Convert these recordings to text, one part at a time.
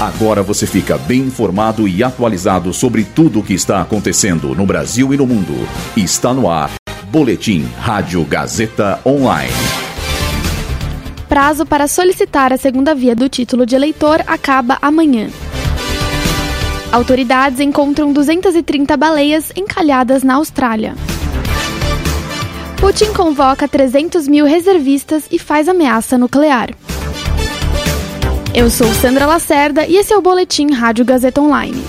Agora você fica bem informado e atualizado sobre tudo o que está acontecendo no Brasil e no mundo. Está no ar. Boletim Rádio Gazeta Online. Prazo para solicitar a segunda via do título de eleitor acaba amanhã. Autoridades encontram 230 baleias encalhadas na Austrália. Putin convoca 300 mil reservistas e faz ameaça nuclear. Eu sou Sandra Lacerda e esse é o Boletim Rádio Gazeta Online.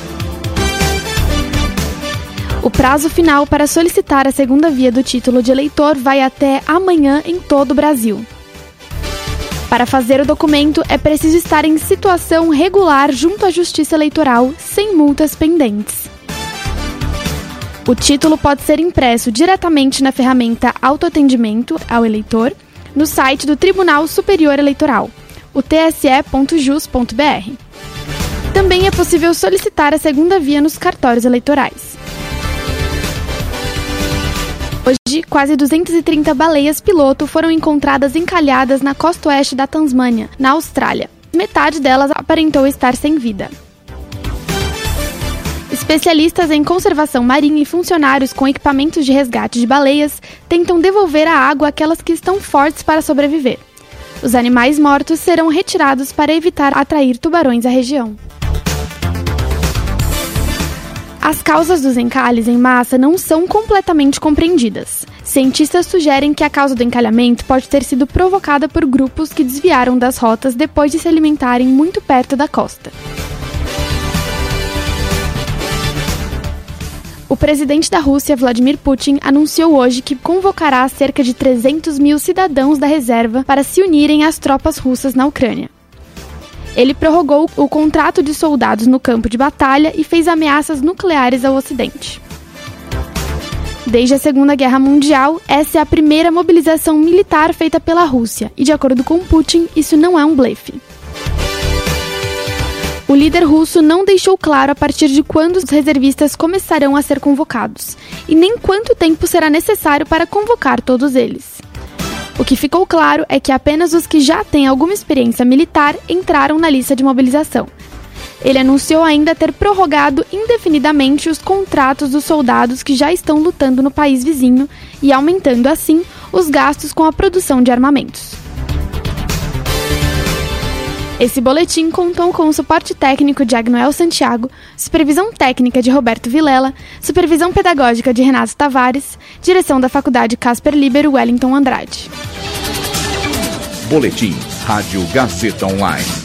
O prazo final para solicitar a segunda via do título de eleitor vai até amanhã em todo o Brasil. Para fazer o documento, é preciso estar em situação regular junto à Justiça Eleitoral, sem multas pendentes. O título pode ser impresso diretamente na ferramenta Autoatendimento ao Eleitor, no site do Tribunal Superior Eleitoral o tse.jus.br. Também é possível solicitar a segunda via nos cartórios eleitorais. Hoje, quase 230 baleias piloto foram encontradas encalhadas na costa oeste da Tasmânia, na Austrália. Metade delas aparentou estar sem vida. Especialistas em conservação marinha e funcionários com equipamentos de resgate de baleias tentam devolver a água àquelas que estão fortes para sobreviver. Os animais mortos serão retirados para evitar atrair tubarões à região. As causas dos encalhes em massa não são completamente compreendidas. Cientistas sugerem que a causa do encalhamento pode ter sido provocada por grupos que desviaram das rotas depois de se alimentarem muito perto da costa. O presidente da Rússia, Vladimir Putin, anunciou hoje que convocará cerca de 300 mil cidadãos da reserva para se unirem às tropas russas na Ucrânia. Ele prorrogou o contrato de soldados no campo de batalha e fez ameaças nucleares ao Ocidente. Desde a Segunda Guerra Mundial, essa é a primeira mobilização militar feita pela Rússia, e de acordo com Putin, isso não é um blefe. O líder russo não deixou claro a partir de quando os reservistas começarão a ser convocados, e nem quanto tempo será necessário para convocar todos eles. O que ficou claro é que apenas os que já têm alguma experiência militar entraram na lista de mobilização. Ele anunciou ainda ter prorrogado indefinidamente os contratos dos soldados que já estão lutando no país vizinho e aumentando assim os gastos com a produção de armamentos. Esse boletim contou com o suporte técnico de Agnoel Santiago, supervisão técnica de Roberto Vilela, supervisão pedagógica de Renato Tavares, direção da Faculdade Casper Libero Wellington Andrade. Boletim Rádio Gazeta Online.